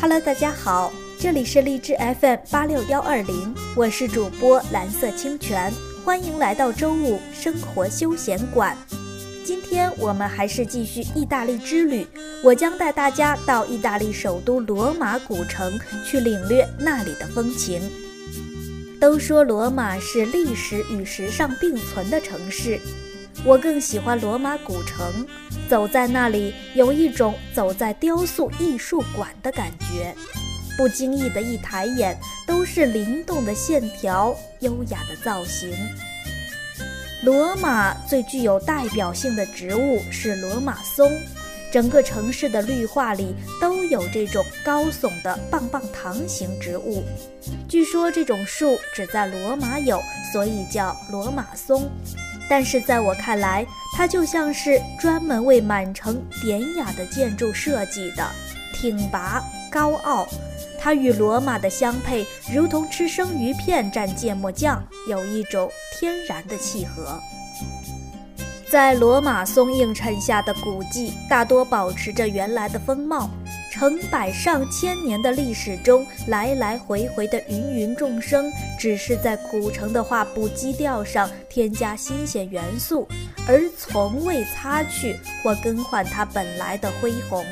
Hello，大家好，这里是荔枝 FM 八六幺二零，我是主播蓝色清泉，欢迎来到周五生活休闲馆。今天我们还是继续意大利之旅，我将带大家到意大利首都罗马古城去领略那里的风情。都说罗马是历史与时尚并存的城市，我更喜欢罗马古城。走在那里，有一种走在雕塑艺术馆的感觉。不经意的一抬眼，都是灵动的线条、优雅的造型。罗马最具有代表性的植物是罗马松，整个城市的绿化里都有这种高耸的棒棒糖型植物。据说这种树只在罗马有，所以叫罗马松。但是在我看来，它就像是专门为满城典雅的建筑设计的，挺拔高傲。它与罗马的相配，如同吃生鱼片蘸芥末酱，有一种天然的契合。在罗马松映衬下的古迹，大多保持着原来的风貌。成百上千年的历史中，来来回回的芸芸众生，只是在古城的画布基调上添加新鲜元素，而从未擦去或更换它本来的恢宏。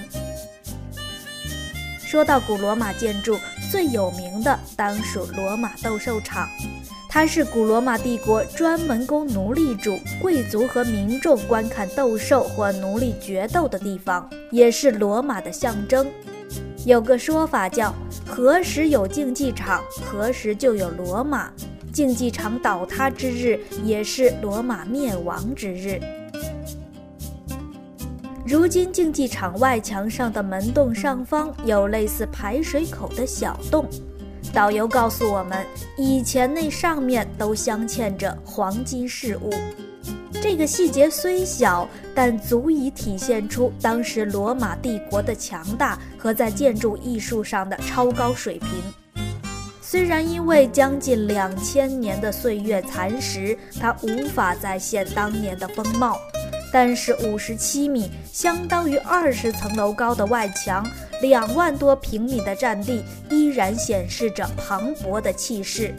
说到古罗马建筑，最有名的当属罗马斗兽场。它是古罗马帝国专门供奴隶主、贵族和民众观看斗兽或奴隶决斗的地方，也是罗马的象征。有个说法叫“何时有竞技场，何时就有罗马”。竞技场倒塌之日，也是罗马灭亡之日。如今，竞技场外墙上的门洞上方有类似排水口的小洞。导游告诉我们，以前那上面都镶嵌着黄金饰物。这个细节虽小，但足以体现出当时罗马帝国的强大和在建筑艺术上的超高水平。虽然因为将近两千年的岁月蚕食，它无法再现当年的风貌。但是五十七米，相当于二十层楼高的外墙，两万多平米的占地，依然显示着磅礴的气势。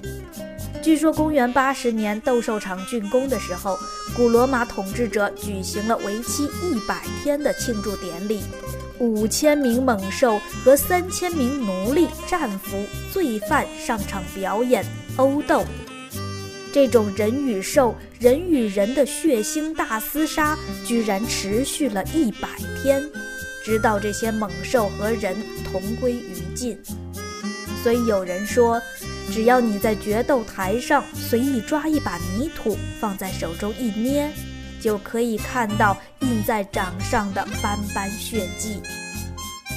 据说公元八十年斗兽场竣工的时候，古罗马统治者举行了为期一百天的庆祝典礼，五千名猛兽和三千名奴隶、战俘、罪犯上场表演殴斗。这种人与兽、人与人的血腥大厮杀，居然持续了一百天，直到这些猛兽和人同归于尽。所以有人说，只要你在决斗台上随意抓一把泥土，放在手中一捏，就可以看到印在掌上的斑斑血迹。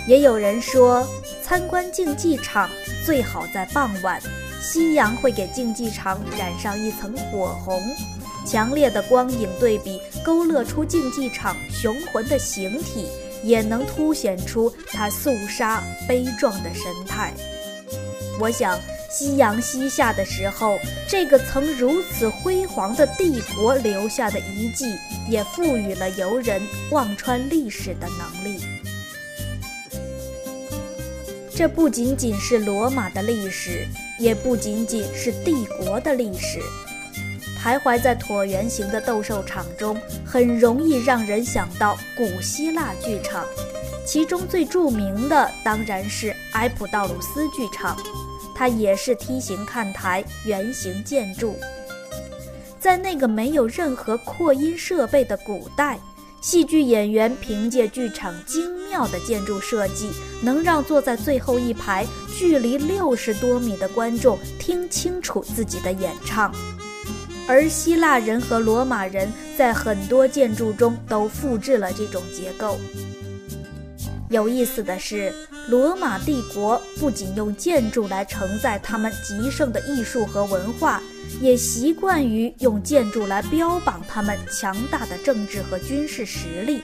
也有人说，参观竞技场最好在傍晚。夕阳会给竞技场染上一层火红，强烈的光影对比勾勒出竞技场雄浑的形体，也能凸显出他肃杀悲壮的神态。我想，夕阳西下的时候，这个曾如此辉煌的帝国留下的遗迹，也赋予了游人望穿历史的能力。这不仅仅是罗马的历史。也不仅仅是帝国的历史，徘徊在椭圆形的斗兽场中，很容易让人想到古希腊剧场。其中最著名的当然是埃普道鲁斯剧场，它也是梯形看台、圆形建筑。在那个没有任何扩音设备的古代。戏剧演员凭借剧场精妙的建筑设计，能让坐在最后一排、距离六十多米的观众听清楚自己的演唱。而希腊人和罗马人在很多建筑中都复制了这种结构。有意思的是，罗马帝国不仅用建筑来承载他们极盛的艺术和文化。也习惯于用建筑来标榜他们强大的政治和军事实力，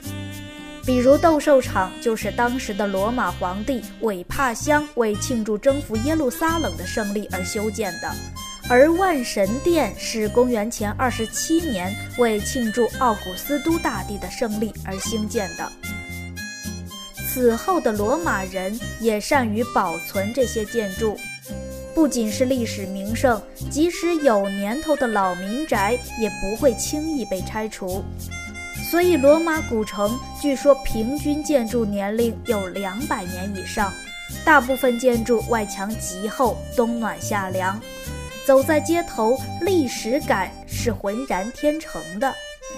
比如斗兽场就是当时的罗马皇帝韦帕乡为庆祝征服耶路撒冷的胜利而修建的，而万神殿是公元前二十七年为庆祝奥古斯都大帝的胜利而兴建的。此后的罗马人也善于保存这些建筑，不仅是历史名胜，即使有年头的老民宅也不会轻易被拆除。所以，罗马古城据说平均建筑年龄有两百年以上，大部分建筑外墙极厚，冬暖夏凉。走在街头，历史感是浑然天成的。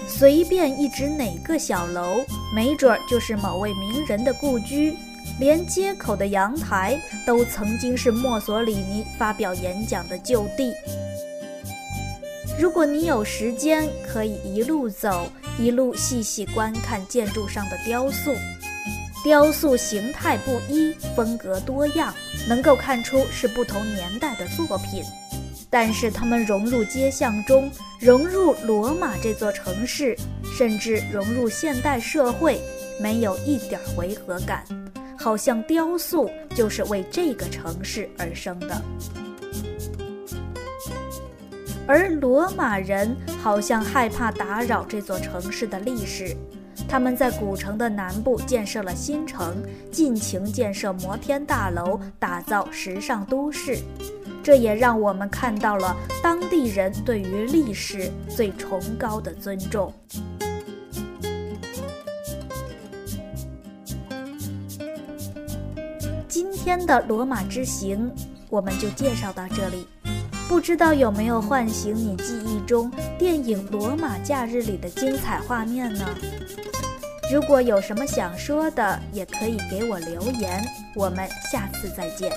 随便一指哪个小楼，没准儿就是某位名人的故居。连街口的阳台都曾经是墨索里尼发表演讲的旧地。如果你有时间，可以一路走，一路细细观看建筑上的雕塑。雕塑形态不一，风格多样，能够看出是不同年代的作品。但是它们融入街巷中，融入罗马这座城市，甚至融入现代社会，没有一点违和感，好像雕塑就是为这个城市而生的。而罗马人好像害怕打扰这座城市的历史，他们在古城的南部建设了新城，尽情建设摩天大楼，打造时尚都市。这也让我们看到了当地人对于历史最崇高的尊重。今天的罗马之行，我们就介绍到这里。不知道有没有唤醒你记忆中电影《罗马假日》里的精彩画面呢？如果有什么想说的，也可以给我留言。我们下次再见。